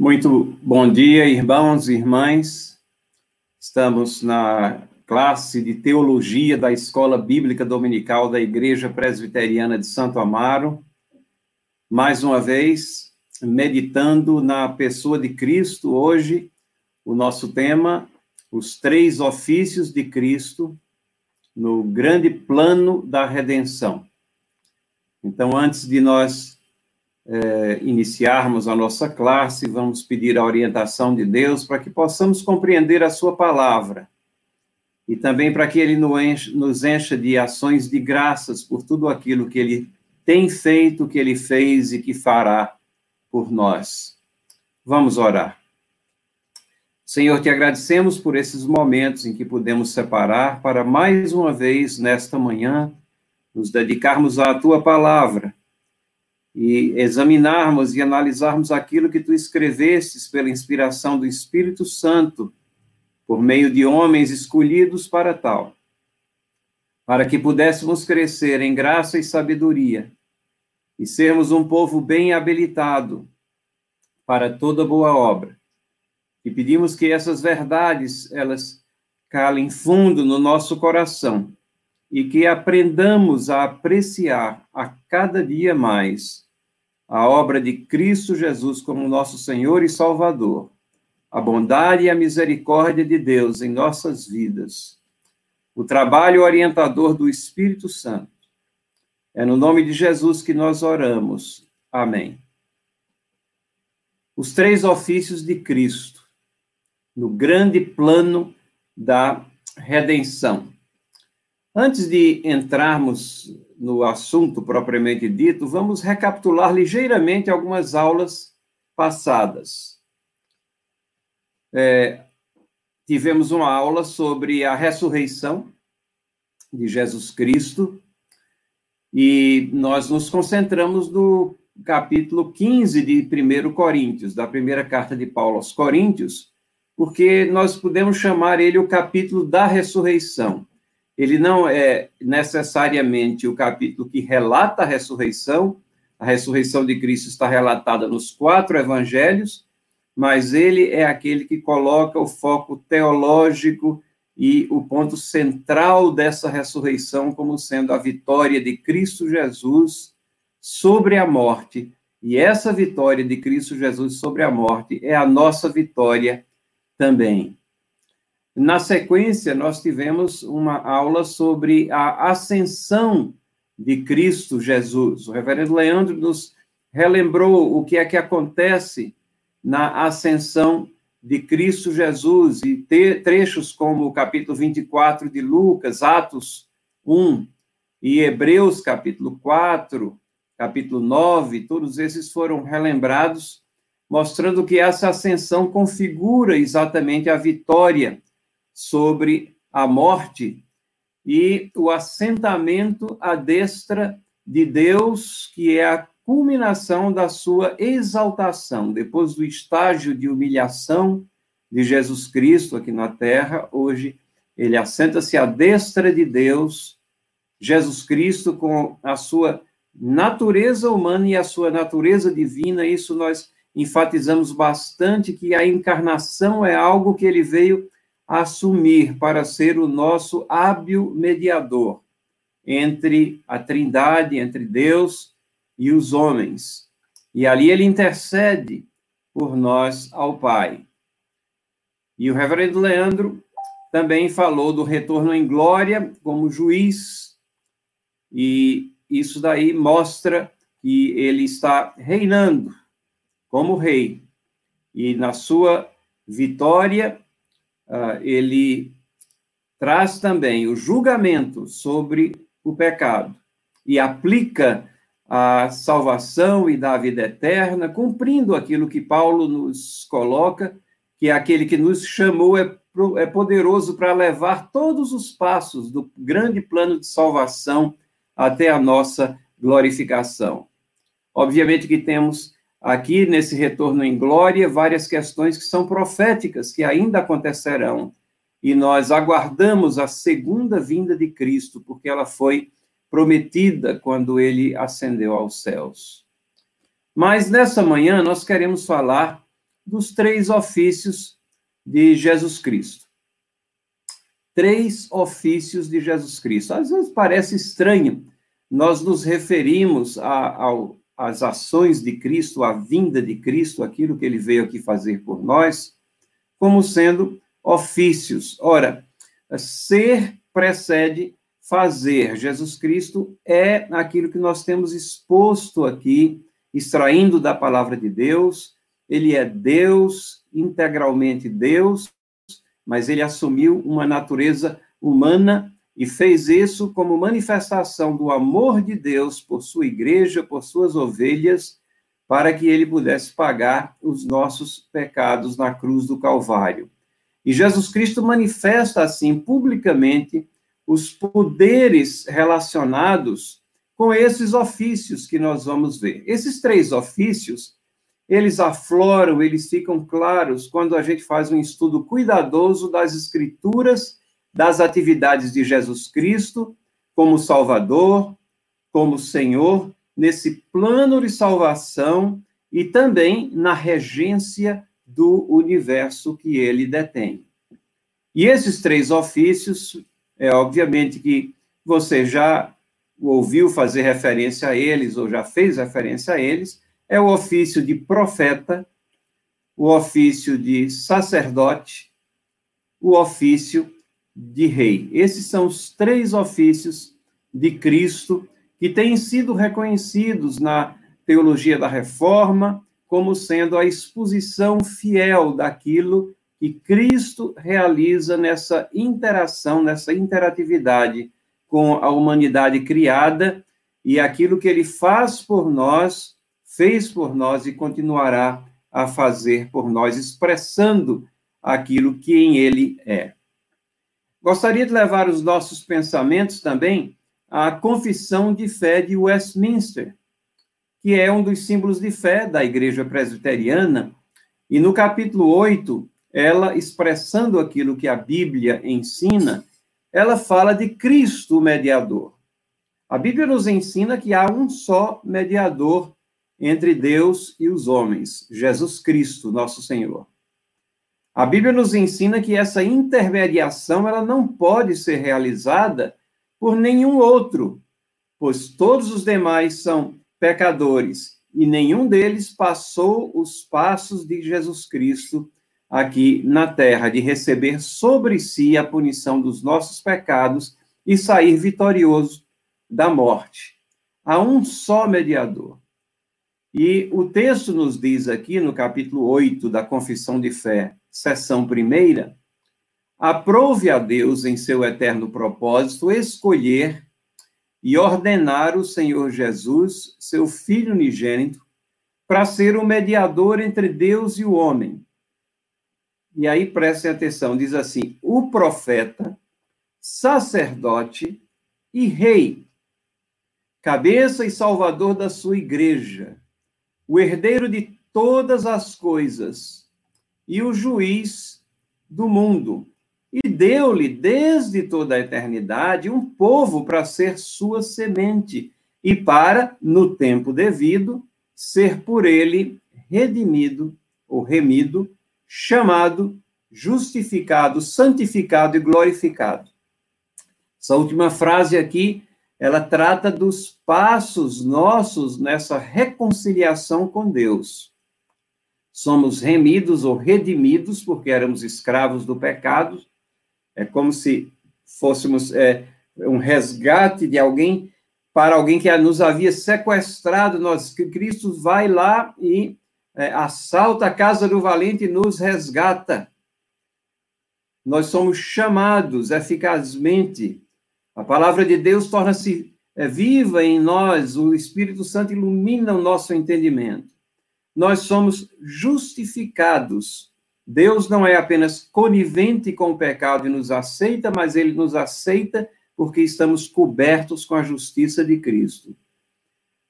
Muito bom dia, irmãos e irmãs. Estamos na classe de teologia da Escola Bíblica Dominical da Igreja Presbiteriana de Santo Amaro. Mais uma vez, meditando na pessoa de Cristo, hoje, o nosso tema, os três ofícios de Cristo no grande plano da redenção. Então, antes de nós é, iniciarmos a nossa classe, vamos pedir a orientação de Deus para que possamos compreender a Sua palavra e também para que Ele nos encha de ações de graças por tudo aquilo que Ele tem feito, que Ele fez e que fará por nós. Vamos orar. Senhor, te agradecemos por esses momentos em que podemos separar para mais uma vez, nesta manhã, nos dedicarmos à tua palavra e examinarmos e analisarmos aquilo que tu escrevestes pela inspiração do Espírito Santo, por meio de homens escolhidos para tal, para que pudéssemos crescer em graça e sabedoria e sermos um povo bem habilitado para toda boa obra. E pedimos que essas verdades, elas calem fundo no nosso coração e que aprendamos a apreciar a cada dia mais a obra de Cristo Jesus como nosso Senhor e Salvador, a bondade e a misericórdia de Deus em nossas vidas, o trabalho orientador do Espírito Santo. É no nome de Jesus que nós oramos. Amém. Os três ofícios de Cristo, no grande plano da redenção. Antes de entrarmos no assunto propriamente dito, vamos recapitular ligeiramente algumas aulas passadas. É, tivemos uma aula sobre a ressurreição de Jesus Cristo e nós nos concentramos no capítulo 15 de 1 Coríntios, da primeira carta de Paulo aos Coríntios, porque nós podemos chamar ele o capítulo da ressurreição ele não é necessariamente o capítulo que relata a ressurreição, a ressurreição de Cristo está relatada nos quatro evangelhos, mas ele é aquele que coloca o foco teológico e o ponto central dessa ressurreição como sendo a vitória de Cristo Jesus sobre a morte. E essa vitória de Cristo Jesus sobre a morte é a nossa vitória também. Na sequência, nós tivemos uma aula sobre a ascensão de Cristo Jesus. O reverendo Leandro nos relembrou o que é que acontece na ascensão de Cristo Jesus e trechos como o capítulo 24 de Lucas, Atos 1 e Hebreus capítulo 4, capítulo 9, todos esses foram relembrados, mostrando que essa ascensão configura exatamente a vitória sobre a morte e o assentamento à destra de Deus, que é a culminação da sua exaltação. Depois do estágio de humilhação de Jesus Cristo aqui na terra, hoje ele assenta-se à destra de Deus, Jesus Cristo, com a sua natureza humana e a sua natureza divina. Isso nós enfatizamos bastante, que a encarnação é algo que ele veio assumir para ser o nosso hábil mediador entre a Trindade, entre Deus e os homens. E ali ele intercede por nós ao Pai. E o reverendo Leandro também falou do retorno em glória como juiz, e isso daí mostra que ele está reinando como rei. E na sua vitória, uh, ele traz também o julgamento sobre o pecado e aplica a salvação e da vida eterna, cumprindo aquilo que Paulo nos coloca, que é aquele que nos chamou é, é poderoso para levar todos os passos do grande plano de salvação até a nossa glorificação. Obviamente que temos aqui nesse retorno em glória várias questões que são proféticas, que ainda acontecerão. E nós aguardamos a segunda vinda de Cristo, porque ela foi prometida quando ele ascendeu aos céus. Mas nessa manhã nós queremos falar dos três ofícios de Jesus Cristo. Três ofícios de Jesus Cristo. Às vezes parece estranho nós nos referimos às ações de Cristo, à vinda de Cristo, aquilo que ele veio aqui fazer por nós, como sendo ofícios. Ora, ser precede fazer. Jesus Cristo é aquilo que nós temos exposto aqui, extraindo da palavra de Deus. Ele é Deus, integralmente Deus, mas ele assumiu uma natureza humana e fez isso como manifestação do amor de Deus por sua igreja, por suas ovelhas, para que ele pudesse pagar os nossos pecados na cruz do Calvário. E Jesus Cristo manifesta assim publicamente os poderes relacionados com esses ofícios que nós vamos ver. Esses três ofícios, eles afloram, eles ficam claros quando a gente faz um estudo cuidadoso das escrituras, das atividades de Jesus Cristo como Salvador, como Senhor, nesse plano de salvação e também na regência do universo que ele detém. E esses três ofícios, é obviamente que você já ouviu fazer referência a eles ou já fez referência a eles, é o ofício de profeta, o ofício de sacerdote, o ofício de rei. Esses são os três ofícios de Cristo que têm sido reconhecidos na teologia da reforma como sendo a exposição fiel daquilo que Cristo realiza nessa interação, nessa interatividade com a humanidade criada e aquilo que ele faz por nós, fez por nós e continuará a fazer por nós, expressando aquilo que em ele é. Gostaria de levar os nossos pensamentos também à confissão de fé de Westminster, que é um dos símbolos de fé da Igreja Presbiteriana, e no capítulo 8, ela expressando aquilo que a Bíblia ensina, ela fala de Cristo, o mediador. A Bíblia nos ensina que há um só mediador entre Deus e os homens, Jesus Cristo, nosso Senhor. A Bíblia nos ensina que essa intermediação ela não pode ser realizada por nenhum outro, pois todos os demais são pecadores, e nenhum deles passou os passos de Jesus Cristo aqui na terra, de receber sobre si a punição dos nossos pecados e sair vitorioso da morte. Há um só mediador. E o texto nos diz aqui, no capítulo 8 da Confissão de Fé, seção primeira, aprove a Deus, em seu eterno propósito, escolher e ordenar o Senhor Jesus, seu Filho unigênito, para ser o mediador entre Deus e o homem. E aí prestem atenção, diz assim: o profeta, sacerdote e rei, cabeça e salvador da sua igreja, o herdeiro de todas as coisas e o juiz do mundo, e deu-lhe desde toda a eternidade um povo para ser sua semente e para, no tempo devido, ser por ele redimido ou remido, chamado, justificado, santificado e glorificado. Essa última frase aqui, ela trata dos passos nossos nessa reconciliação com Deus. Somos remidos ou redimidos porque éramos escravos do pecado, é como se fôssemos é, um resgate de alguém para alguém que nos havia sequestrado. Nós, Cristo vai lá e é, assalta a casa do valente e nos resgata. Nós somos chamados eficazmente. A palavra de Deus torna-se é, viva em nós, o Espírito Santo ilumina o nosso entendimento. Nós somos justificados Deus não é apenas conivente com o pecado e nos aceita, mas ele nos aceita porque estamos cobertos com a justiça de Cristo.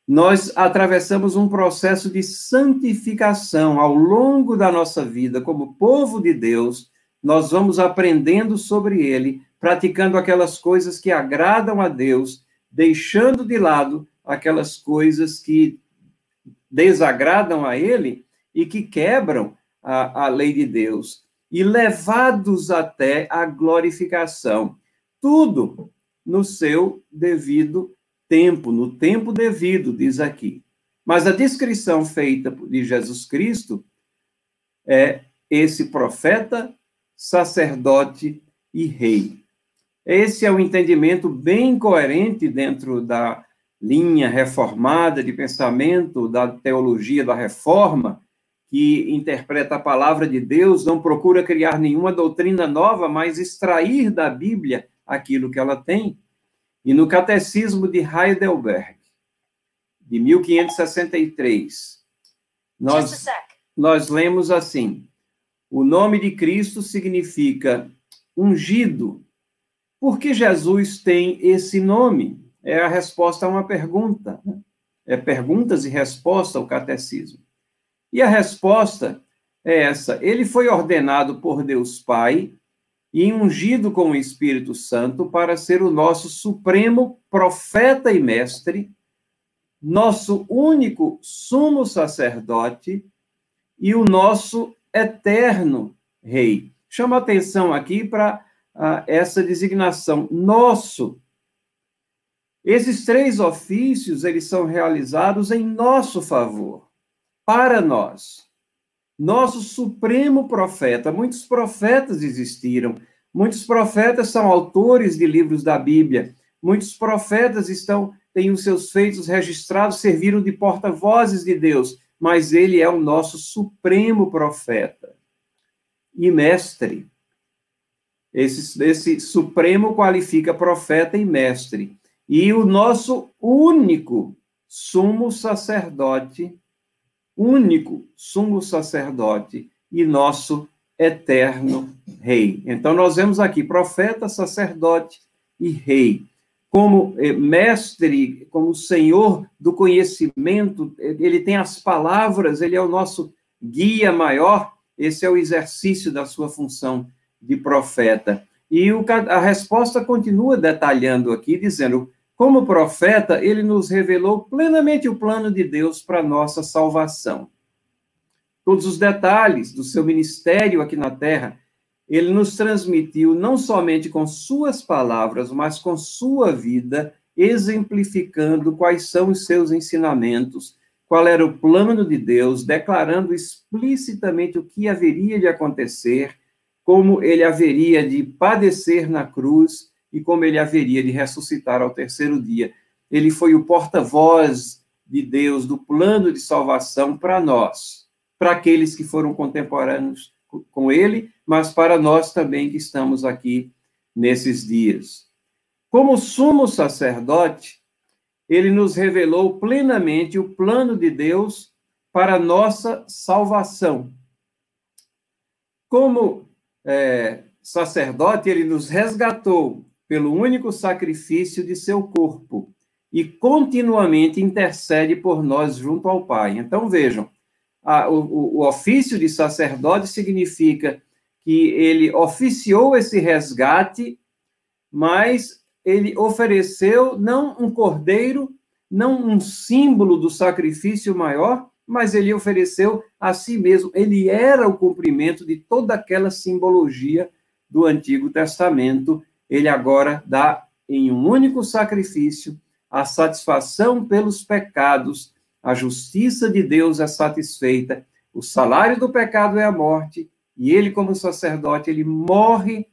Nós atravessamos um processo de santificação ao longo da nossa vida, como povo de Deus, nós vamos aprendendo sobre ele, praticando aquelas coisas que agradam a Deus, deixando de lado aquelas coisas que desagradam a ele e que quebram a, a lei de Deus e levados até a glorificação. Tudo no seu devido tempo, no tempo devido, diz aqui. Mas a descrição feita de Jesus Cristo é esse profeta, sacerdote e rei. Esse é o um entendimento bem coerente dentro da linha reformada de pensamento da teologia da reforma, que interpreta a palavra de Deus, não procura criar nenhuma doutrina nova, mas extrair da Bíblia aquilo que ela tem. E no Catecismo de Heidelberg, de 1563, nós, nós lemos assim: o nome de Cristo significa ungido. Por que Jesus tem esse nome? É a resposta a uma pergunta. Né? É perguntas e resposta o catecismo. E a resposta é essa: ele foi ordenado por Deus Pai e ungido com o Espírito Santo para ser o nosso supremo profeta e mestre, nosso único sumo sacerdote e o nosso eterno rei. Chama atenção aqui para essa designação, nosso. Esses três ofícios, eles são realizados em nosso favor para nós. Nosso supremo profeta, muitos profetas existiram, muitos profetas são autores de livros da Bíblia, muitos profetas estão têm os seus feitos registrados, serviram de porta-vozes de Deus, mas ele é o nosso supremo profeta e mestre. Esse, esse supremo qualifica profeta e mestre. E o nosso único sumo sacerdote único sumo sacerdote e nosso eterno rei. Então, nós vemos aqui profeta, sacerdote e rei. Como eh, mestre, como senhor do conhecimento, ele tem as palavras, ele é o nosso guia maior, esse é o exercício da sua função de profeta. E o, a resposta continua detalhando aqui, dizendo: como profeta, ele nos revelou plenamente o plano de Deus para nossa salvação. Todos os detalhes do seu ministério aqui na terra, ele nos transmitiu não somente com suas palavras, mas com sua vida, exemplificando quais são os seus ensinamentos, qual era o plano de Deus, declarando explicitamente o que haveria de acontecer, como ele haveria de padecer na cruz e como ele haveria de ressuscitar ao terceiro dia. Ele foi o porta-voz de Deus, do plano de salvação para nós, para aqueles que foram contemporâneos com ele, mas para nós também que estamos aqui nesses dias. Como sumo sacerdote, ele nos revelou plenamente o plano de Deus para nossa salvação. Como é, sacerdote, ele nos resgatou pelo único sacrifício de seu corpo e continuamente intercede por nós junto ao Pai. Então vejam, a, o, o ofício de sacerdote significa que ele oficiou esse resgate, mas ele ofereceu não um cordeiro, não um símbolo do sacrifício maior, mas ele ofereceu a si mesmo. Ele era o cumprimento de toda aquela simbologia do Antigo Testamento ele agora dá em um único sacrifício a satisfação pelos pecados, a justiça de Deus é satisfeita, o salário do pecado é a morte, e ele, como sacerdote, ele morre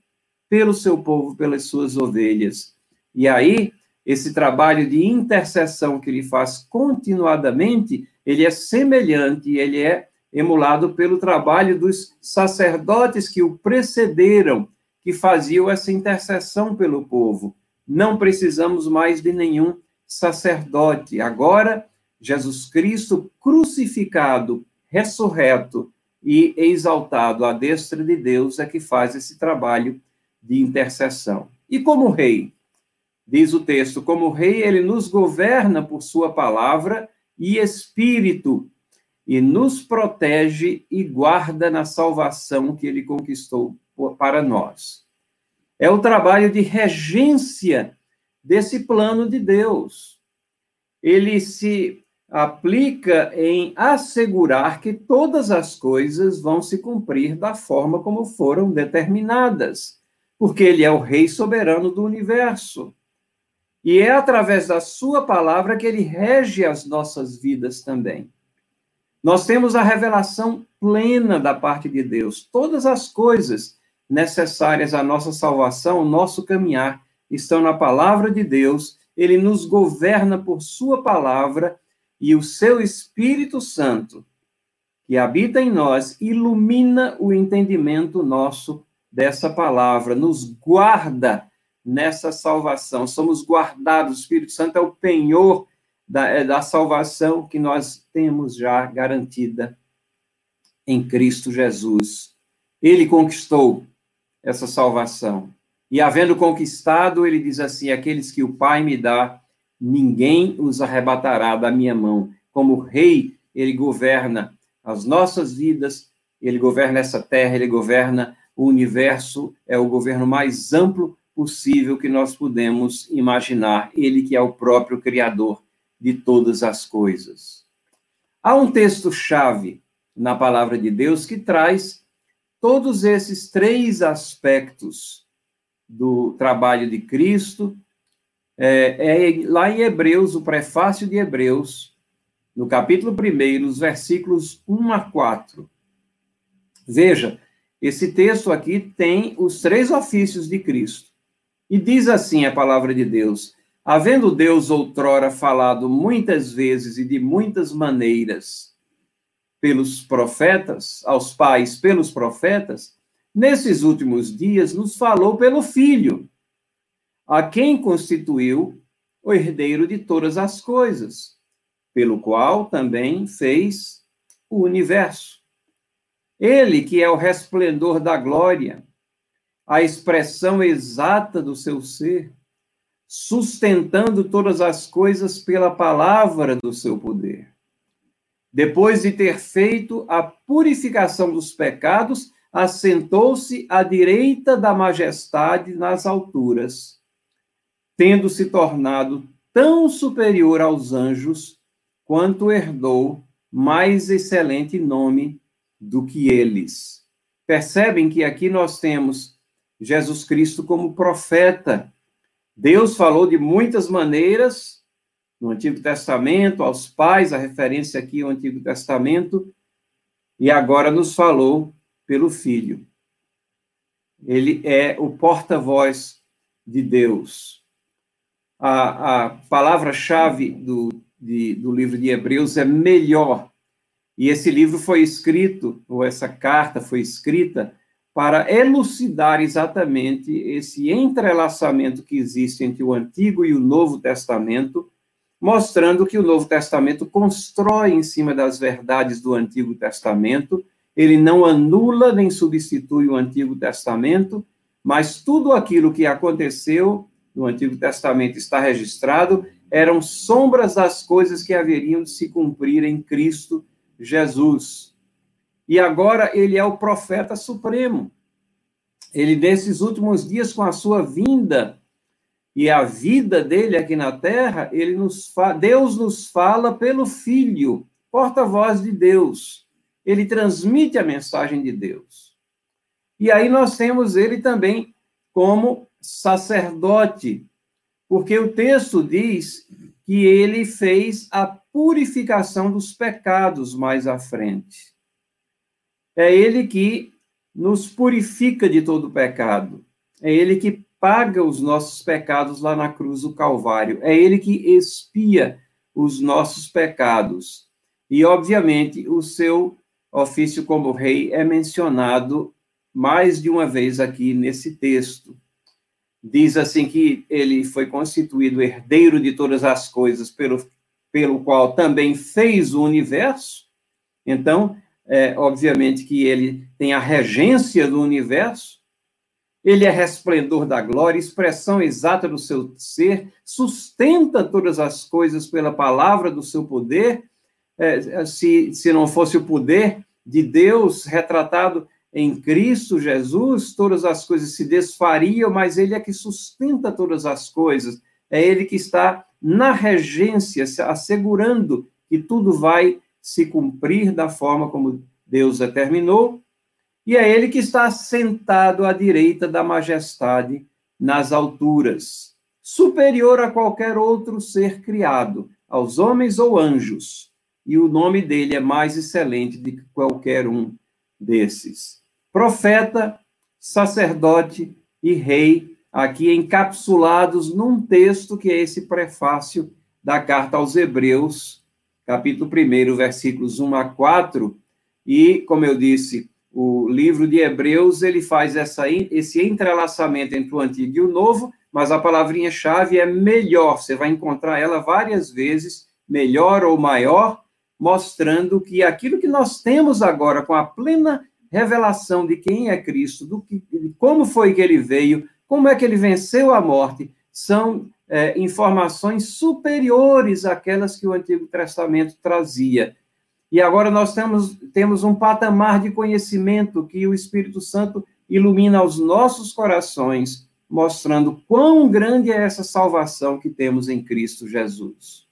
pelo seu povo, pelas suas ovelhas. E aí, esse trabalho de intercessão que ele faz continuadamente, ele é semelhante, ele é emulado pelo trabalho dos sacerdotes que o precederam, que faziam essa intercessão pelo povo. Não precisamos mais de nenhum sacerdote. Agora, Jesus Cristo crucificado, ressurreto e exaltado à destra de Deus é que faz esse trabalho de intercessão. E como rei, diz o texto, como rei, ele nos governa por sua palavra e espírito, e nos protege e guarda na salvação que ele conquistou para nós. É o trabalho de regência desse plano de Deus. Ele se aplica em assegurar que todas as coisas vão se cumprir da forma como foram determinadas, porque ele é o rei soberano do universo. E é através da sua palavra que ele rege as nossas vidas também. Nós temos a revelação plena da parte de Deus. Todas as coisas necessárias à nossa salvação, nosso caminhar, estão na palavra de Deus. Ele nos governa por sua palavra e o seu Espírito Santo, que habita em nós, ilumina o entendimento nosso dessa palavra, nos guarda nessa salvação. Somos guardados, o Espírito Santo é o penhor da, é, da salvação que nós temos já garantida em Cristo Jesus. Ele conquistou essa salvação. E havendo conquistado, ele diz assim: aqueles que o Pai me dá, ninguém os arrebatará da minha mão. Como rei, ele governa as nossas vidas, ele governa essa terra, ele governa o universo, é o governo mais amplo possível que nós podemos imaginar, ele que é o próprio criador de todas as coisas. Há um texto-chave na palavra de Deus que traz todos esses três aspectos do trabalho de Cristo é, é, lá em Hebreus, o prefácio de Hebreus, no capítulo 1, os versículos 1 a 4. Veja, esse texto aqui tem os três ofícios de Cristo. E diz assim a palavra de Deus: Havendo Deus outrora falado muitas vezes e de muitas maneiras pelos profetas, aos pais pelos profetas, nesses últimos dias nos falou pelo Filho a quem constituiu o herdeiro de todas as coisas, pelo qual também fez o universo. Ele que é o resplendor da glória, a expressão exata do seu ser, sustentando todas as coisas pela palavra do seu poder. Depois de ter feito a purificação dos pecados, assentou-se à direita da majestade nas alturas tendo se tornado tão superior aos anjos, quanto herdou mais excelente nome do que eles. Percebem que aqui nós temos Jesus Cristo como profeta. Deus falou de muitas maneiras no Antigo Testamento, aos pais, a referência aqui ao Antigo Testamento, e agora nos falou pelo Filho. Ele é o porta-voz de Deus a, a palavra-chave do, do livro de Hebreus é melhor. E esse livro foi escrito, ou essa carta foi escrita, para elucidar exatamente esse entrelaçamento que existe entre o Antigo e o Novo Testamento, mostrando que o Novo Testamento constrói em cima das verdades do Antigo Testamento, ele não anula nem substitui o Antigo Testamento, mas tudo aquilo que aconteceu no Antigo Testamento está registrado, eram sombras das coisas que haveriam de se cumprir em Cristo Jesus. E agora ele é o profeta supremo. Ele, nesses últimos dias, com a sua vinda e a vida dele aqui na terra, ele nos Deus nos fala pelo Filho, porta-voz de Deus. Ele transmite a mensagem de Deus. E aí nós temos ele também como sacerdote, porque o texto diz que ele fez a purificação dos pecados mais à frente. É ele que nos purifica de todo pecado. É ele que paga os nossos pecados lá na cruz do Calvário. É ele que expia os nossos pecados. E, obviamente, o seu ofício como rei é mencionado mais de uma vez aqui nesse texto diz assim que ele foi constituído herdeiro de todas as coisas, pelo, pelo qual também fez o universo. Então, é, obviamente que ele tem a regência do universo, ele é resplendor da glória, expressão exata do seu ser, sustenta todas as coisas pela palavra do seu poder. É, se, se não fosse o poder de Deus retratado em Cristo Jesus, todas as coisas se desfariam, mas Ele é que sustenta todas as coisas. É Ele que está na regência, assegurando que tudo vai se cumprir da forma como Deus determinou, e é ele que está sentado à direita da majestade nas alturas, superior a qualquer outro ser criado, aos homens ou anjos, e o nome dele é mais excelente que qualquer um desses. Profeta, sacerdote e rei, aqui encapsulados num texto que é esse prefácio da carta aos Hebreus, capítulo 1, versículos 1 a 4, e, como eu disse, o livro de Hebreus, ele faz essa, esse entrelaçamento entre o Antigo e o Novo, mas a palavrinha-chave é melhor. Você vai encontrar ela várias vezes, melhor ou maior, mostrando que aquilo que nós temos agora, com a plena revelação de quem é Cristo, do que, de como foi que ele veio, como é que ele venceu a morte, são é, informações superiores àquelas que o Antigo Testamento trazia. E agora nós temos, temos um patamar de conhecimento que o Espírito Santo ilumina os nossos corações, mostrando quão grande é essa salvação que temos em Cristo Jesus.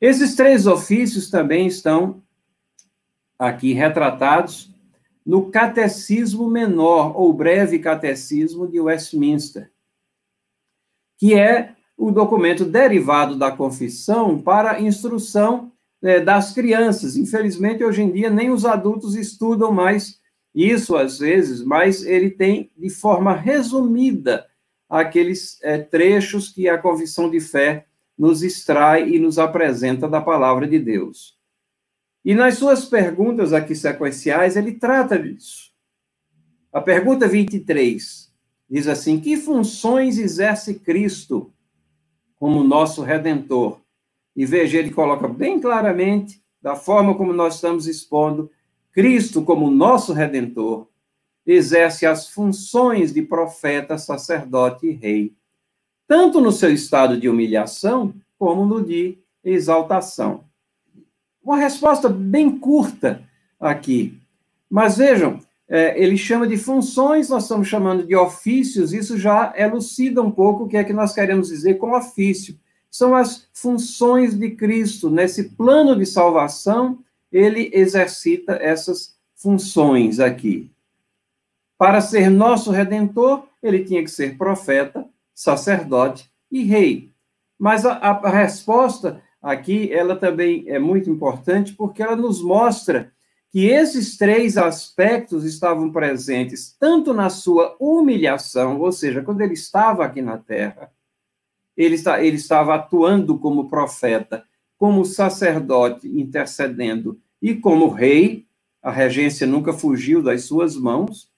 Esses três ofícios também estão aqui retratados no Catecismo Menor, ou Breve Catecismo de Westminster, que é o documento derivado da confissão para instrução é, das crianças. Infelizmente, hoje em dia, nem os adultos estudam mais isso, às vezes, mas ele tem, de forma resumida, aqueles é, trechos que a confissão de fé nos extrai e nos apresenta da palavra de Deus. E nas suas perguntas aqui sequenciais, ele trata disso. A pergunta 23 diz assim: Que funções exerce Cristo como nosso redentor? E veja, ele coloca bem claramente, da forma como nós estamos expondo, Cristo, como nosso redentor, exerce as funções de profeta, sacerdote e rei, tanto no seu estado de humilhação, como no de exaltação. Uma resposta bem curta aqui. Mas vejam, é, ele chama de funções, nós estamos chamando de ofícios, isso já elucida um pouco o que é que nós queremos dizer com ofício são as funções de Cristo. Nesse plano de salvação, ele exercita essas funções aqui. Para ser nosso redentor, ele tinha que ser profeta, sacerdote e rei. Mas a, a resposta aqui, ela também é muito importante, porque ela nos mostra que esses três aspectos estavam presentes tanto na sua humilhação, ou seja, quando ele estava aqui na terra, ele, está, ele estava atuando como profeta, como sacerdote intercedendo e como rei, a regência nunca fugiu das suas mãos,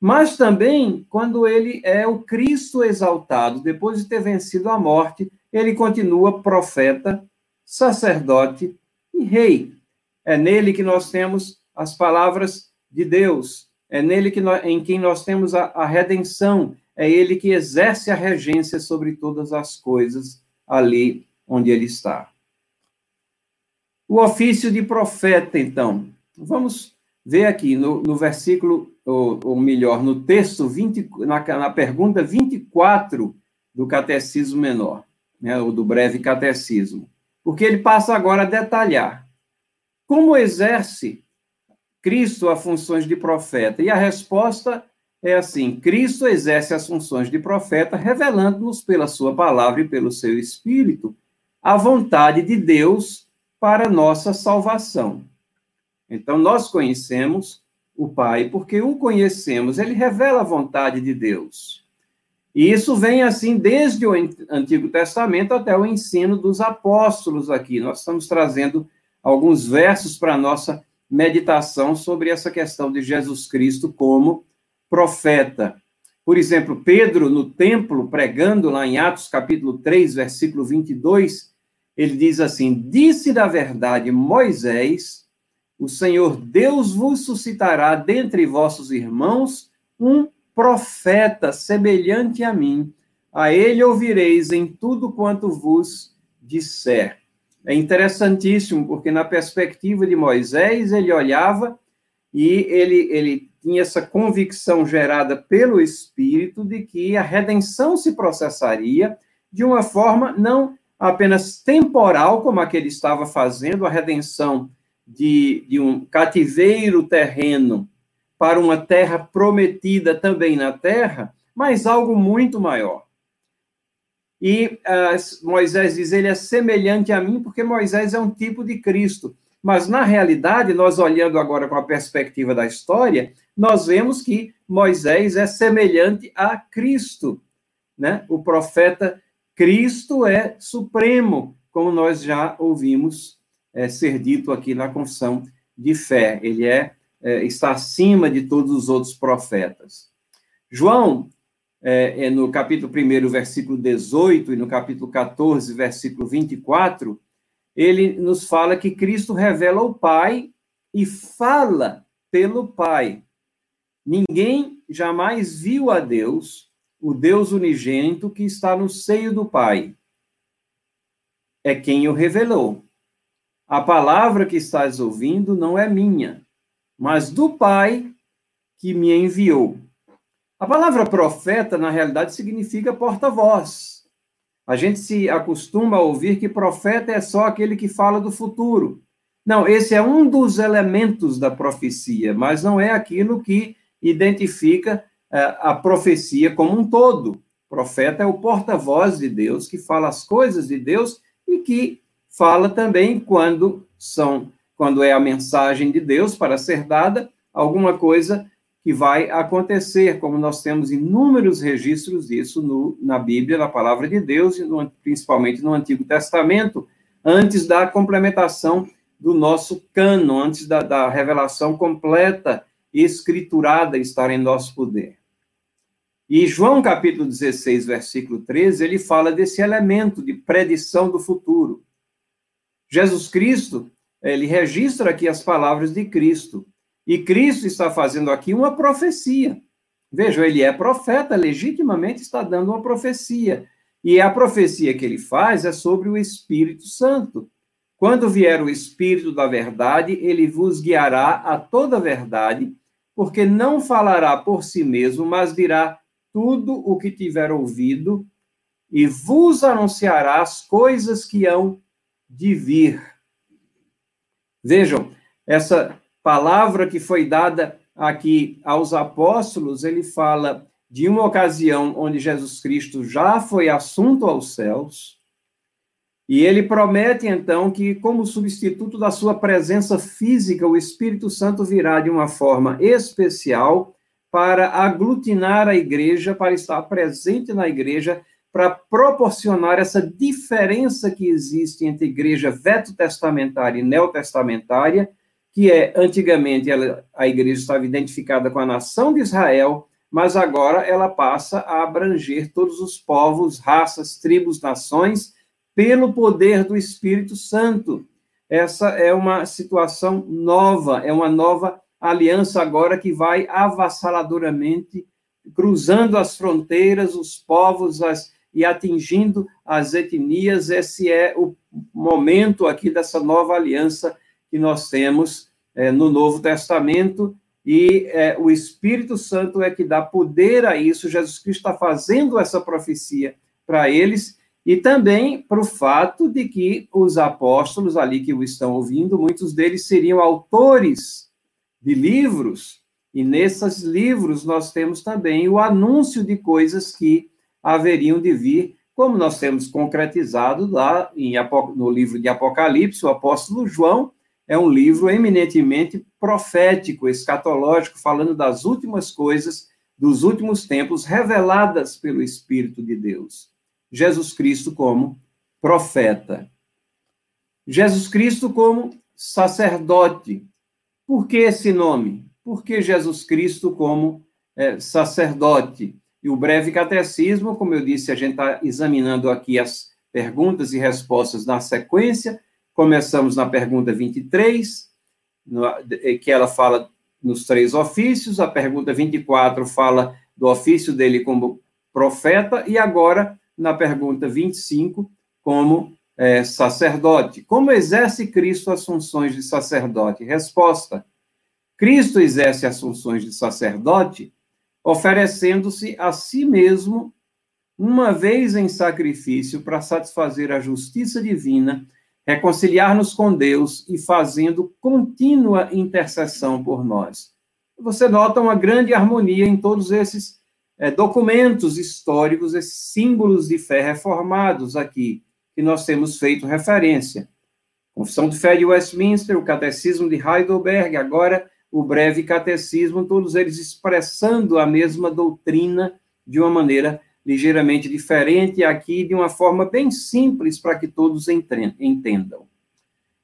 mas também quando ele é o Cristo exaltado, depois de ter vencido a morte, ele continua profeta, sacerdote e rei. É nele que nós temos as palavras de Deus, é nele que nós, em quem nós temos a, a redenção, é ele que exerce a regência sobre todas as coisas ali onde ele está. O ofício de profeta, então. Vamos ver aqui no, no versículo, ou, ou, melhor, no texto 20, na, na pergunta 24 do Catecismo Menor, né, ou do breve Catecismo. Porque ele passa agora a detalhar como exerce Cristo as funções de profeta. E a resposta é assim: Cristo exerce as funções de profeta, revelando-nos pela sua palavra e pelo seu espírito a vontade de Deus para nossa salvação. Então, nós conhecemos o Pai porque o conhecemos, ele revela a vontade de Deus. E isso vem assim desde o Antigo Testamento até o ensino dos apóstolos aqui. Nós estamos trazendo alguns versos para a nossa meditação sobre essa questão de Jesus Cristo como profeta. Por exemplo, Pedro, no templo, pregando lá em Atos capítulo 3, versículo 22, ele diz assim: Disse da verdade Moisés, o Senhor Deus vos suscitará dentre vossos irmãos um profeta semelhante a mim. A ele ouvireis em tudo quanto vos disser. É interessantíssimo, porque na perspectiva de Moisés, ele olhava e ele, ele tinha essa convicção gerada pelo Espírito de que a redenção se processaria de uma forma não apenas temporal, como aquele estava fazendo, a redenção de, de um cativeiro terreno para uma terra prometida também na terra, mas algo muito maior. E uh, Moisés diz: ele é semelhante a mim, porque Moisés é um tipo de Cristo. Mas, na realidade, nós olhando agora com a perspectiva da história, nós vemos que Moisés é semelhante a Cristo. Né? O profeta Cristo é supremo, como nós já ouvimos é, ser dito aqui na confissão de fé. Ele é, é está acima de todos os outros profetas. João é, é, no capítulo 1, versículo 18, e no capítulo 14, versículo 24, ele nos fala que Cristo revela o Pai e fala pelo Pai. Ninguém jamais viu a Deus, o Deus unigênito que está no seio do Pai. É quem o revelou. A palavra que estás ouvindo não é minha, mas do Pai que me enviou. A palavra profeta, na realidade, significa porta-voz. A gente se acostuma a ouvir que profeta é só aquele que fala do futuro. Não, esse é um dos elementos da profecia, mas não é aquilo que identifica uh, a profecia como um todo. Profeta é o porta-voz de Deus, que fala as coisas de Deus e que fala também quando são quando é a mensagem de Deus para ser dada alguma coisa que vai acontecer, como nós temos inúmeros registros disso no, na Bíblia, na palavra de Deus, e no, principalmente no Antigo Testamento, antes da complementação do nosso cano, antes da, da revelação completa e escriturada estar em nosso poder. E João capítulo 16, versículo 13, ele fala desse elemento de predição do futuro. Jesus Cristo, ele registra aqui as palavras de Cristo. E Cristo está fazendo aqui uma profecia. Vejam, ele é profeta, legitimamente está dando uma profecia. E a profecia que ele faz é sobre o Espírito Santo. Quando vier o Espírito da verdade, ele vos guiará a toda a verdade, porque não falará por si mesmo, mas dirá tudo o que tiver ouvido e vos anunciará as coisas que hão de vir. Vejam, essa palavra que foi dada aqui aos apóstolos, ele fala de uma ocasião onde Jesus Cristo já foi assunto aos céus, e ele promete então que, como substituto da sua presença física, o Espírito Santo virá de uma forma especial para aglutinar a igreja, para estar presente na igreja, para proporcionar essa diferença que existe entre igreja veto-testamentária e neotestamentária, que é, antigamente, ela, a igreja estava identificada com a nação de Israel, mas agora ela passa a abranger todos os povos, raças, tribos, nações, pelo poder do Espírito Santo. Essa é uma situação nova, é uma nova aliança agora que vai avassaladoramente cruzando as fronteiras, os povos as, e atingindo as etnias. Esse é o momento aqui dessa nova aliança que nós temos é, no Novo Testamento, e é, o Espírito Santo é que dá poder a isso. Jesus Cristo está fazendo essa profecia para eles, e também para o fato de que os apóstolos ali que o estão ouvindo, muitos deles seriam autores de livros, e nesses livros nós temos também o anúncio de coisas que haveriam de vir, como nós temos concretizado lá em, no livro de Apocalipse, o apóstolo João é um livro eminentemente profético, escatológico, falando das últimas coisas dos últimos tempos reveladas pelo Espírito de Deus. Jesus Cristo como profeta. Jesus Cristo como sacerdote. Por que esse nome? Por que Jesus Cristo como é, sacerdote? E o breve catecismo, como eu disse, a gente está examinando aqui as perguntas e respostas na sequência. Começamos na pergunta 23, no, que ela fala nos três ofícios, a pergunta 24 fala do ofício dele como profeta, e agora, na pergunta 25, como é, sacerdote. Como exerce Cristo as funções de sacerdote? Resposta: Cristo exerce as funções de sacerdote oferecendo-se a si mesmo uma vez em sacrifício para satisfazer a justiça divina, reconciliar-nos com Deus e fazendo contínua intercessão por nós. Você nota uma grande harmonia em todos esses é, documentos históricos, esses símbolos de fé reformados aqui, que nós temos feito referência. Confissão de Fé de Westminster, o Catecismo de Heidelberg, agora o Breve Catecismo, todos eles expressando a mesma doutrina de uma maneira ligeiramente diferente, aqui de uma forma bem simples para que todos entendam.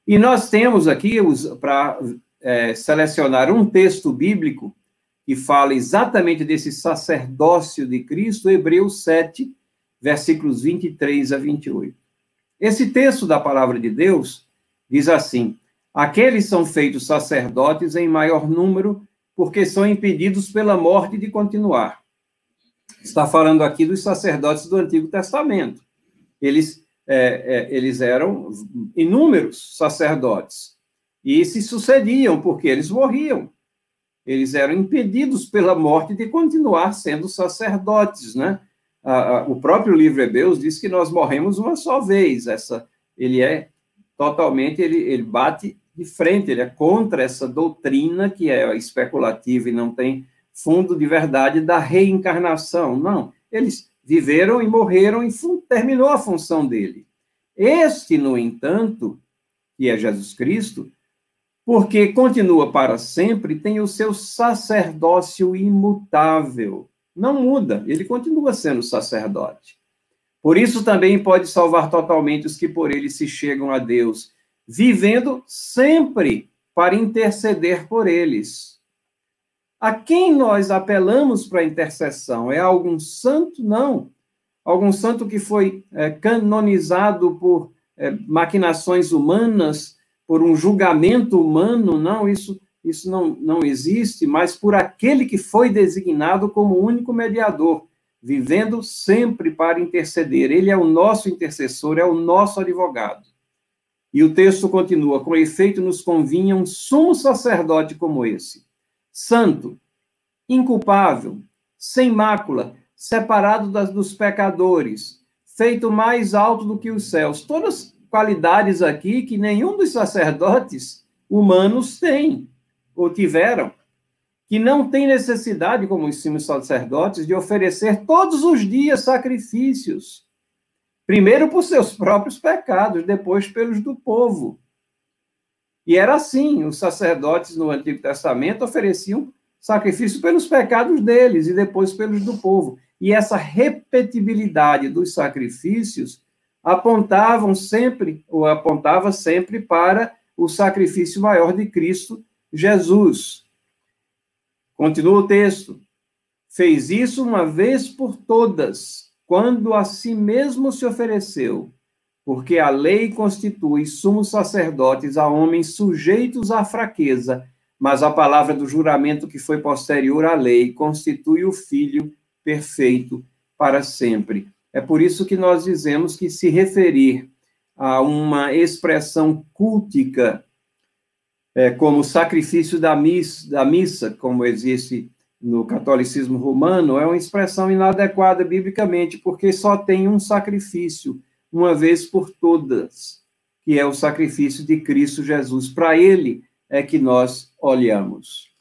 E nós temos aqui, para é, selecionar um texto bíblico que fala exatamente desse sacerdócio de Cristo, Hebreus 7, versículos 23 a 28. Esse texto da palavra de Deus diz assim: Aqueles são feitos sacerdotes em maior número, porque são impedidos pela morte de continuar está falando aqui dos sacerdotes do Antigo Testamento. Eles, é, é, eles eram inúmeros sacerdotes e se sucediam porque eles morriam. Eles eram impedidos pela morte de continuar sendo sacerdotes, né? o próprio livro Hebreus diz que nós morremos uma só vez. Essa, ele é totalmente, ele, ele bate de frente, ele é contra essa doutrina que é especulativa e não tem fundo de verdade da reencarnação. Não, eles viveram e morreram e terminou a função dele. Este, no entanto, que é Jesus Cristo, porque continua para sempre, tem o seu sacerdócio imutável. Não muda, ele continua sendo sacerdote. Por isso também pode salvar totalmente os que por ele se chegam a Deus, vivendo sempre para interceder por eles. A quem nós apelamos para intercessão? É algum santo? Não. Algum santo que foi é, canonizado por é, maquinações humanas, por um julgamento humano? Não, isso, isso não, não existe, mas por aquele que foi designado como único mediador, vivendo sempre para interceder. Ele é o nosso intercessor, é o nosso advogado. E o texto continua: com efeito, nos convinha um sumo sacerdote como esse santo, inculpável, sem mácula, separado das, dos pecadores, feito mais alto do que os céus. Todas qualidades aqui que nenhum dos sacerdotes humanos tem ou tiveram, que não tem necessidade, como os sacerdotes, de oferecer todos os dias sacrifícios. Primeiro por seus próprios pecados, depois pelos do povo. E era assim: os sacerdotes no Antigo Testamento ofereciam sacrifício pelos pecados deles e depois pelos do povo. E essa repetibilidade dos sacrifícios apontavam sempre, ou apontava sempre para o sacrifício maior de Cristo Jesus. Continua o texto. Fez isso uma vez por todas, quando a si mesmo se ofereceu porque a lei constitui sumos sacerdotes a homens sujeitos à fraqueza, mas a palavra do juramento que foi posterior à lei constitui o Filho perfeito para sempre. É por isso que nós dizemos que se referir a uma expressão cultica, é, como sacrifício da missa, da missa, como existe no catolicismo romano, é uma expressão inadequada biblicamente, porque só tem um sacrifício uma vez por todas, que é o sacrifício de Cristo Jesus. Para ele é que nós olhamos.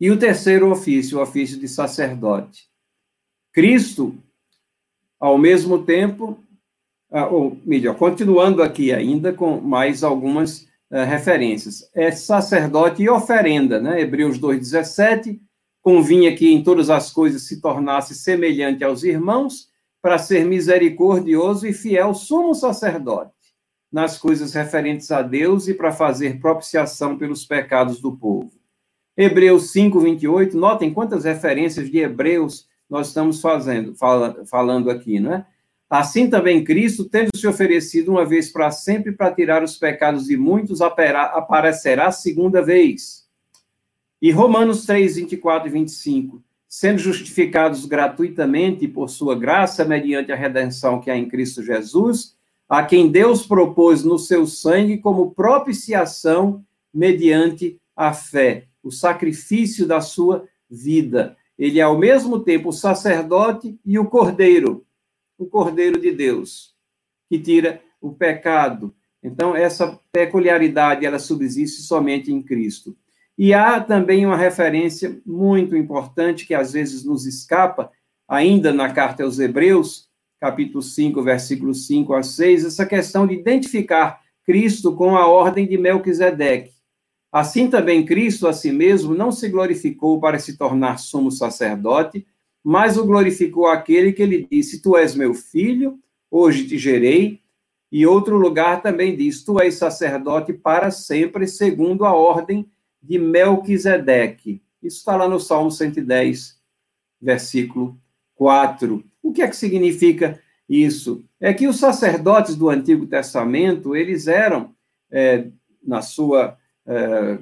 E o terceiro ofício, o ofício de sacerdote. Cristo, ao mesmo tempo, ah, ou melhor, continuando aqui ainda com mais algumas uh, referências, é sacerdote e oferenda, né? Hebreus 2,17, convinha que em todas as coisas se tornasse semelhante aos irmãos, para ser misericordioso e fiel sumo sacerdote nas coisas referentes a Deus e para fazer propiciação pelos pecados do povo. Hebreus 5, 28, notem quantas referências de Hebreus nós estamos fazendo, fala, falando aqui, não é? Assim também Cristo, tendo se oferecido uma vez para sempre para tirar os pecados de muitos, aparecerá segunda vez. E Romanos 3, 24 e 25 sendo justificados gratuitamente por sua graça, mediante a redenção que há em Cristo Jesus, a quem Deus propôs no seu sangue como propiciação mediante a fé, o sacrifício da sua vida. ele é ao mesmo tempo o sacerdote e o cordeiro, o cordeiro de Deus, que tira o pecado. Então, essa peculiaridade, ela subsiste somente em Cristo. E há também uma referência muito importante que às vezes nos escapa, ainda na carta aos Hebreus, capítulo 5, versículos 5 a 6, essa questão de identificar Cristo com a ordem de Melquisedeque. Assim também Cristo a si mesmo não se glorificou para se tornar sumo sacerdote, mas o glorificou aquele que lhe disse: Tu és meu filho, hoje te gerei. E outro lugar também diz: Tu és sacerdote para sempre, segundo a ordem de Melquisedeque. Isso está lá no Salmo 110, versículo 4. O que é que significa isso? É que os sacerdotes do Antigo Testamento, eles eram, é, na sua é,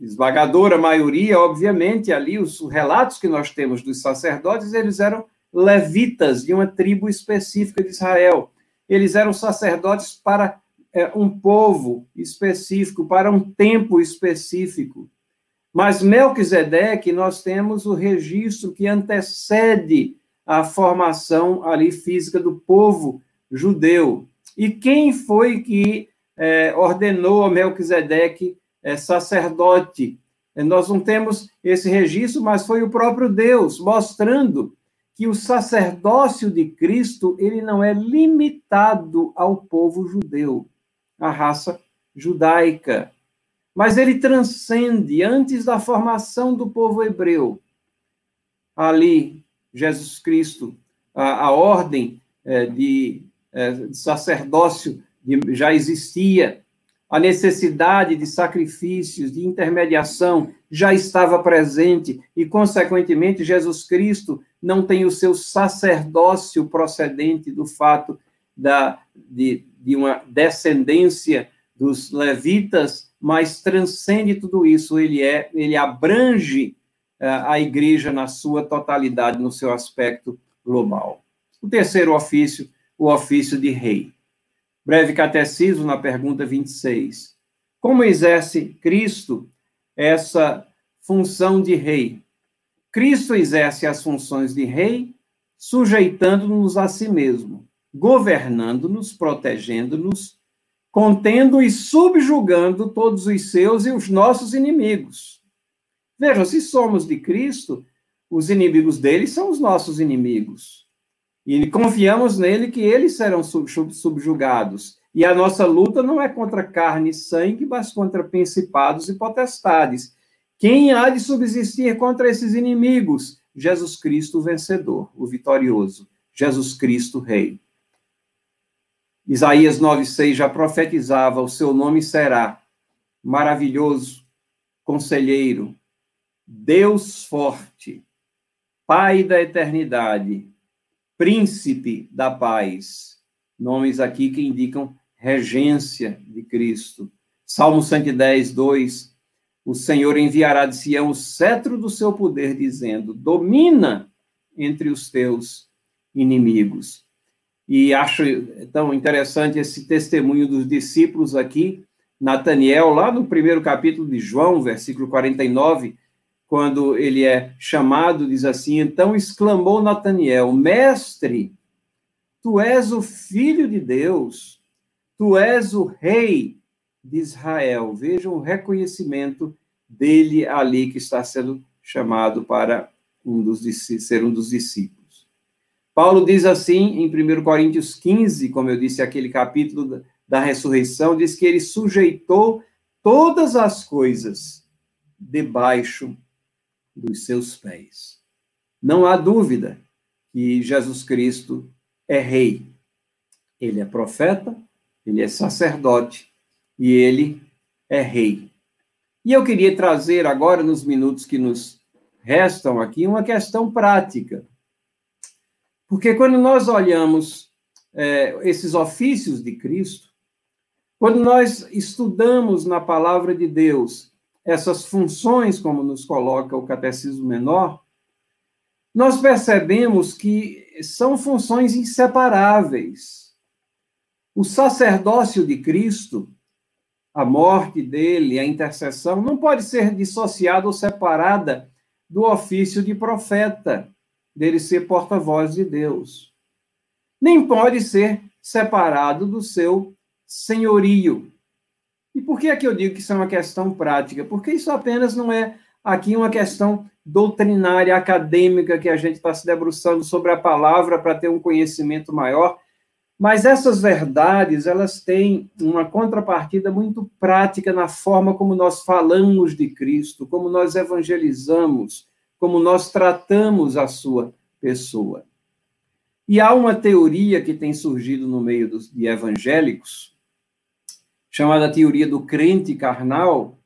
esmagadora maioria, obviamente, ali os relatos que nós temos dos sacerdotes, eles eram levitas de uma tribo específica de Israel. Eles eram sacerdotes para um povo específico, para um tempo específico. Mas Melquisedeque, nós temos o registro que antecede a formação ali física do povo judeu. E quem foi que é, ordenou a Melquisedeque é, sacerdote? É, nós não temos esse registro, mas foi o próprio Deus mostrando que o sacerdócio de Cristo ele não é limitado ao povo judeu, à raça judaica, mas ele transcende antes da formação do povo hebreu. Ali Jesus Cristo, a, a ordem é, de, é, de, sacerdócio de, já existia, a necessidade de sacrifícios, de intermediação já estava presente e, consequentemente, Jesus Cristo não tem o seu sacerdócio procedente do fato da, de, de uma descendência dos levitas, mas transcende tudo isso, ele é, ele abrange a igreja na sua totalidade, no seu aspecto global. O terceiro ofício, o ofício de rei. Breve catecismo na pergunta 26. Como exerce Cristo essa função de rei? Cristo exerce as funções de rei, sujeitando-nos a si mesmo, governando-nos, protegendo-nos, contendo e subjugando todos os seus e os nossos inimigos Vejam, se somos de Cristo, os inimigos dele são os nossos inimigos. E confiamos nele que eles serão subjugados. E a nossa luta não é contra carne e sangue, mas contra principados e potestades. Quem há de subsistir contra esses inimigos? Jesus Cristo, o vencedor, o vitorioso. Jesus Cristo, Rei. Isaías 9,6 já profetizava: o seu nome será maravilhoso, conselheiro, Deus forte, Pai da eternidade, Príncipe da paz. Nomes aqui que indicam regência de Cristo. Salmo 110, 2. O Senhor enviará de Sião o cetro do seu poder, dizendo: domina entre os teus inimigos. E acho tão interessante esse testemunho dos discípulos aqui. Nataniel, lá no primeiro capítulo de João, versículo 49, quando ele é chamado, diz assim: Então exclamou Nataniel: Mestre, tu és o filho de Deus, tu és o rei de Israel. Vejam o reconhecimento dele ali que está sendo chamado para um dos, ser um dos discípulos. Paulo diz assim em 1 Coríntios 15, como eu disse, aquele capítulo da, ressurreição, diz que ele sujeitou todas as coisas debaixo dos seus pés. Não há dúvida que Jesus Cristo é rei. Ele é profeta, ele é sacerdote e ele é rei. E eu queria trazer agora, nos minutos que nos restam aqui, uma questão prática. Porque quando nós olhamos é, esses ofícios de Cristo, quando nós estudamos na palavra de Deus essas funções, como nos coloca o Catecismo Menor, nós percebemos que são funções inseparáveis. O sacerdócio de Cristo, a morte dele, a intercessão, não pode ser dissociada ou separada do ofício de profeta, dele ser porta-voz de Deus. Nem pode ser separado do seu senhorio. E por que é que eu digo que isso é uma questão prática? Porque isso apenas não é aqui uma questão doutrinária, acadêmica, que a gente está se debruçando sobre a palavra para ter um conhecimento maior, mas essas verdades, elas têm uma contrapartida muito prática na forma como nós falamos de Cristo, como nós evangelizamos, como nós tratamos a sua pessoa. E há uma teoria que tem surgido no meio dos de evangélicos, chamada teoria do crente carnal,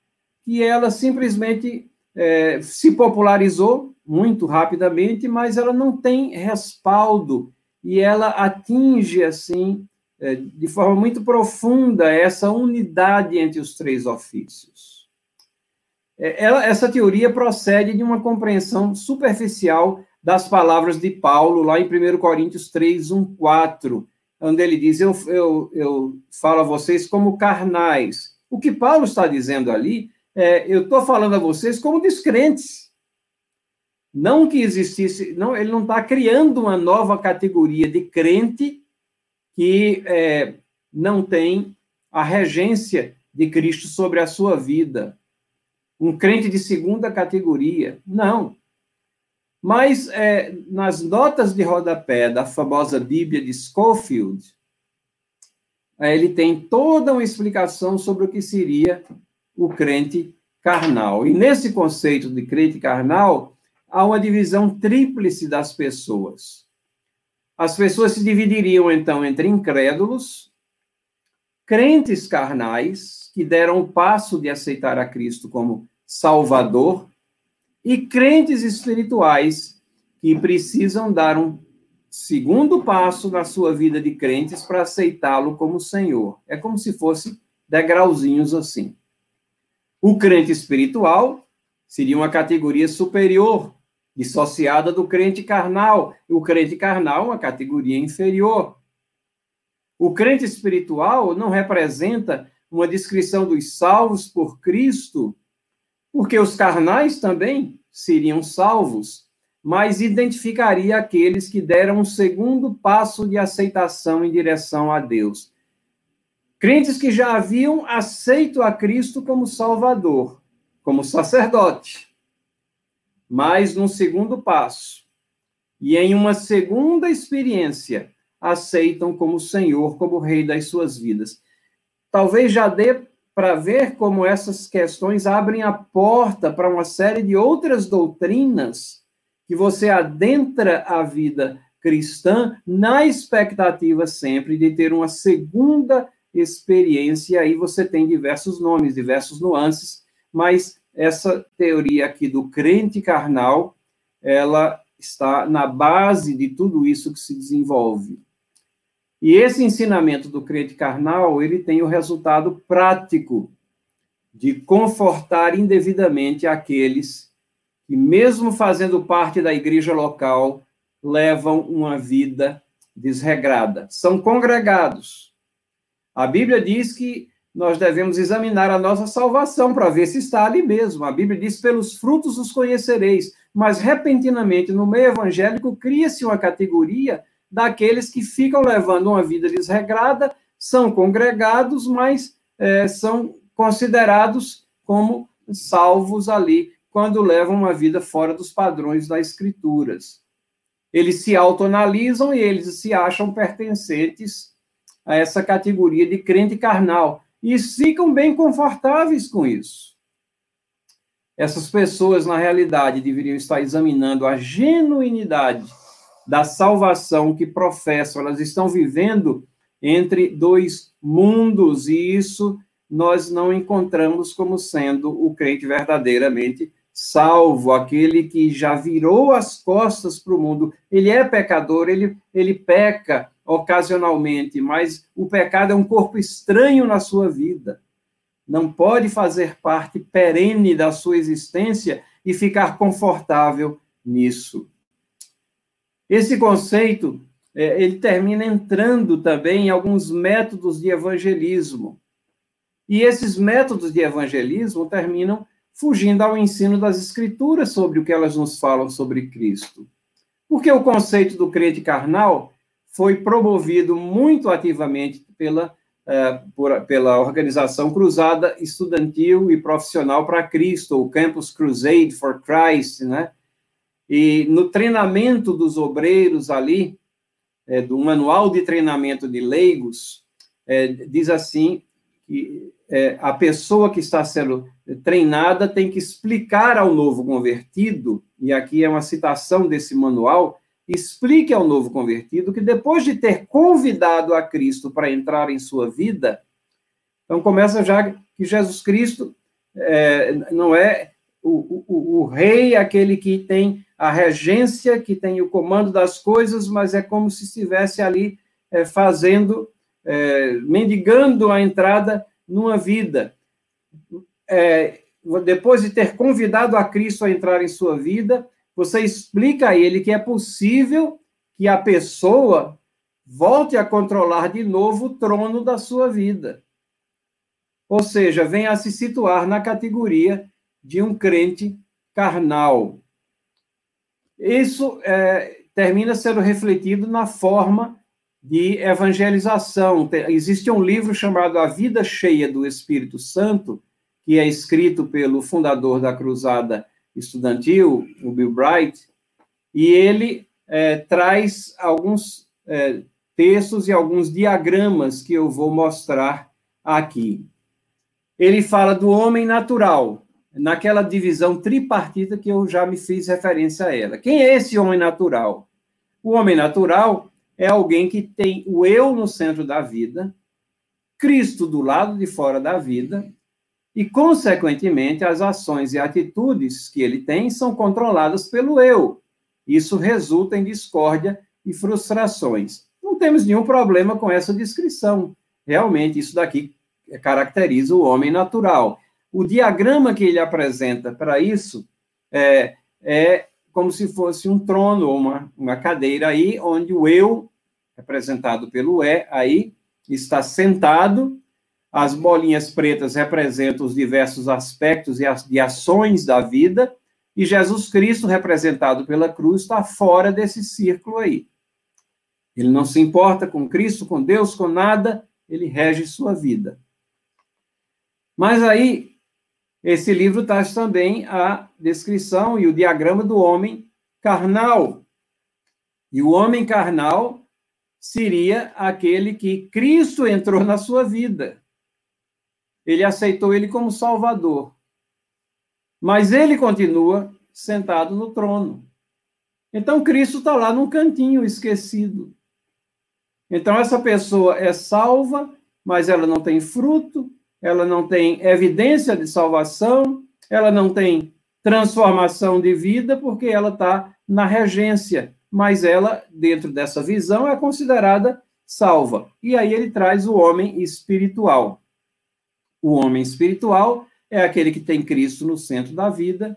que ela simplesmente é, se popularizou muito rapidamente, mas ela não tem respaldo e ela atinge, assim, é, de forma muito profunda essa unidade entre os três ofícios. É, ela, essa teoria procede de uma compreensão superficial das palavras de Paulo, lá em 1 Coríntios 3, 1, 4, onde ele diz: eu, eu, eu falo a vocês como carnais. O que Paulo está dizendo ali é, eu estou falando a vocês como descrentes. Não que existisse, não, ele não está criando uma nova categoria de crente que é, não tem a regência de Cristo sobre a sua vida. Um crente de segunda categoria. Não. Mas é, nas notas de rodapé da famosa Bíblia de Schofield, é, ele tem toda uma explicação sobre o que seria o crente carnal. E nesse conceito de crente carnal, há uma divisão tríplice das pessoas. As pessoas se dividiriam, então, entre incrédulos, crentes carnais, que deram o passo de aceitar a Cristo como Salvador, e crentes espirituais, que precisam dar um segundo passo na sua vida de crentes para aceitá-lo como Senhor. É como se fosse degrauzinhos assim. O crente espiritual seria uma categoria superior, dissociada do crente carnal. O crente carnal, uma categoria inferior. O crente espiritual não representa uma descrição dos salvos por Cristo, porque os carnais também seriam salvos, mas identificaria aqueles que deram um segundo passo de aceitação em direção a Deus. Crentes que já haviam aceito a Cristo como Salvador, como sacerdote. Mas num segundo passo, e em uma segunda experiência, aceitam como Senhor, como Rei das suas vidas. Talvez já dê para ver como essas questões abrem a porta para uma série de outras doutrinas que você adentra a vida cristã na expectativa sempre de ter uma segunda experiência, e aí você tem diversos nomes, diversos nuances, mas essa teoria aqui do crente carnal, ela está na base de tudo isso que se desenvolve. E esse ensinamento do crente carnal, ele tem o resultado prático de confortar indevidamente aqueles que, mesmo fazendo parte da igreja local, levam uma vida desregrada. São congregados, a Bíblia diz que nós devemos examinar a nossa salvação para ver se está ali mesmo. A Bíblia diz: pelos frutos os conhecereis. Mas, repentinamente, no meio evangélico, cria-se uma categoria daqueles que ficam levando uma vida desregrada, são congregados, mas é, são considerados como salvos ali, quando levam uma vida fora dos padrões das Escrituras. Eles se autoanalisam e eles se acham pertencentes a essa categoria de crente carnal e ficam bem confortáveis com isso. Essas pessoas, na realidade, deveriam estar examinando a genuinidade da salvação que professam. Elas estão vivendo entre dois mundos e isso nós não encontramos como sendo o crente verdadeiramente salvo, aquele que já virou as costas para o mundo. Ele é pecador, ele, ele peca, ocasionalmente, mas o pecado é um corpo estranho na sua vida. Não pode fazer parte perene da sua existência e ficar confortável nisso. Esse conceito, é, ele termina entrando também em alguns métodos de evangelismo. E esses métodos de evangelismo terminam fugindo ao ensino das Escrituras sobre o que elas nos falam sobre Cristo. Porque o conceito do crente carnal foi promovido muito ativamente pela, uh, por, pela organização Cruzada Estudantil e Profissional para Cristo, o Campus Crusade for Christ, né? E no treinamento dos obreiros ali, é, do manual de treinamento de leigos, é, diz assim que é, a pessoa que está sendo treinada tem que explicar ao novo convertido, e aqui é uma citação desse manual, explique ao novo convertido que depois de ter convidado a Cristo para entrar em sua vida, então começa já que Jesus Cristo é, não é o, o, o rei, aquele que tem a regência, que tem o comando das coisas, mas é como se estivesse ali é, fazendo, é, mendigando a entrada numa vida. É, depois de ter convidado a Cristo a entrar em sua vida, você explica a ele que é possível que a pessoa volte a controlar de novo o trono da sua vida. Ou seja, venha a se situar na categoria de um crente carnal. Isso é, termina sendo refletido na forma de evangelização. Existe um livro chamado A Vida Cheia do Espírito Santo, que é escrito pelo fundador da Cruzada Estudantil, o Bill Bright, e ele é, traz alguns é, textos e alguns diagramas que eu vou mostrar aqui. Ele fala do homem natural, naquela divisão tripartita que eu já me fiz referência a ela. Quem é esse homem natural? O homem natural é alguém que tem o eu no centro da vida, Cristo do lado de fora da vida, e, consequentemente, as ações e atitudes que ele tem são controladas pelo eu. Isso resulta em discórdia e frustrações. Não temos nenhum problema com essa descrição. Realmente, isso daqui caracteriza o homem natural. O diagrama que ele apresenta para isso é, é como se fosse um trono ou uma, uma cadeira aí, onde o eu, representado pelo E, aí está sentado, as bolinhas pretas representam os diversos aspectos e as, de ações da vida, e Jesus Cristo, representado pela cruz, está fora desse círculo aí. Ele não se importa com Cristo, com Deus, com nada, ele rege sua vida. Mas aí, esse livro traz também a descrição e o diagrama do homem carnal. E o homem carnal seria aquele que Cristo entrou na sua vida. Ele aceitou ele como Salvador. Mas ele continua sentado no trono. Então Cristo está lá num cantinho esquecido. Então essa pessoa é salva, mas ela não tem fruto, ela não tem evidência de salvação, ela não tem transformação de vida, porque ela está na regência, mas ela, dentro dessa visão, é considerada salva. E aí ele traz o homem espiritual. O homem espiritual é aquele que tem Cristo no centro da vida,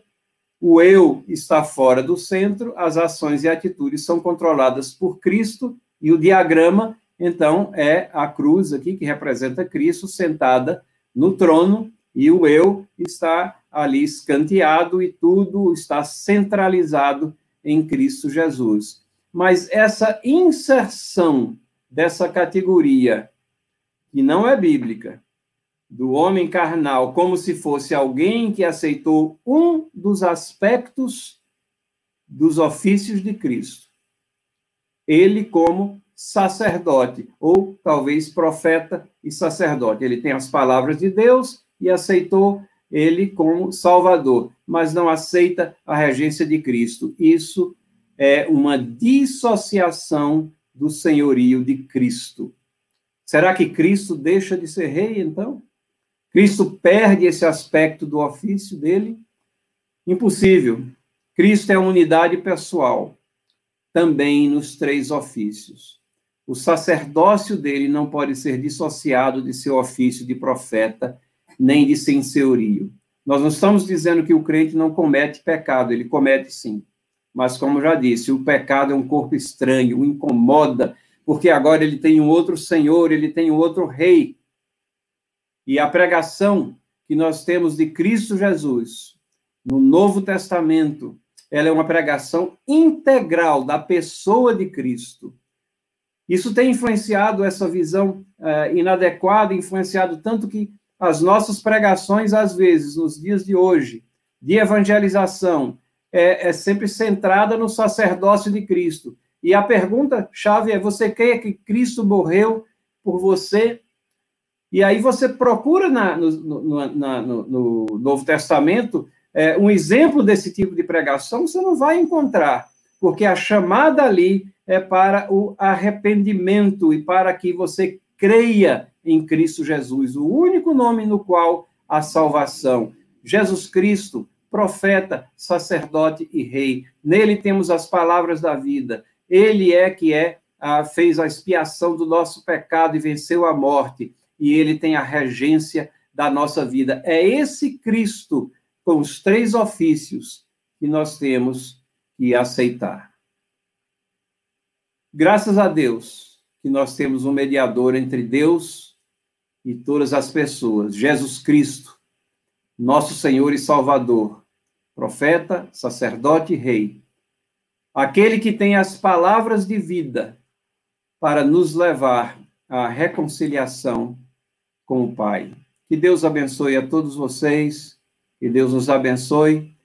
o eu está fora do centro, as ações e atitudes são controladas por Cristo, e o diagrama, então, é a cruz aqui, que representa Cristo sentada no trono e o eu está ali escanteado e tudo está centralizado em Cristo Jesus. Mas essa inserção dessa categoria, que não é bíblica, do homem carnal, como se fosse alguém que aceitou um dos aspectos dos ofícios de Cristo. Ele, como sacerdote, ou talvez profeta e sacerdote. Ele tem as palavras de Deus e aceitou ele como Salvador, mas não aceita a regência de Cristo. Isso é uma dissociação do senhorio de Cristo. Será que Cristo deixa de ser rei, então? Cristo perde esse aspecto do ofício dele? Impossível. Cristo é unidade pessoal, também nos três ofícios o sacerdócio dele não pode ser dissociado de seu ofício de profeta, nem de sensorio. Nós não estamos dizendo que o crente não comete pecado, ele comete sim. Mas, como já disse, o pecado é um corpo estranho, o incomoda, porque agora ele tem um outro senhor, ele tem um outro rei. E a pregação que nós temos de Cristo Jesus no Novo Testamento, ela é uma pregação integral da pessoa de Cristo. Isso tem influenciado essa visão uh, inadequada, influenciado tanto que as nossas pregações, às vezes, nos dias de hoje, de evangelização, é, é sempre centrada no sacerdócio de Cristo. E a pergunta chave é: você quer que Cristo morreu por você? E aí você procura na, no, no, na, no, no Novo Testamento é, um exemplo desse tipo de pregação, você não vai encontrar, porque a chamada ali é para o arrependimento e para que você creia em Cristo Jesus, o único nome no qual há salvação. Jesus Cristo, profeta, sacerdote e rei. Nele temos as palavras da vida. Ele é que é fez a expiação do nosso pecado e venceu a morte, e ele tem a regência da nossa vida. É esse Cristo com os três ofícios que nós temos que aceitar. Graças a Deus que nós temos um mediador entre Deus e todas as pessoas, Jesus Cristo, nosso Senhor e Salvador, profeta, sacerdote e rei, aquele que tem as palavras de vida para nos levar à reconciliação com o Pai. Que Deus abençoe a todos vocês que Deus nos abençoe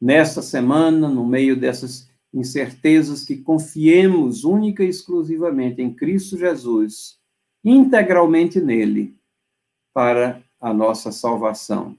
nesta semana, no meio dessas incertezas, que confiemos única e exclusivamente em Cristo Jesus, integralmente nele, para a nossa salvação.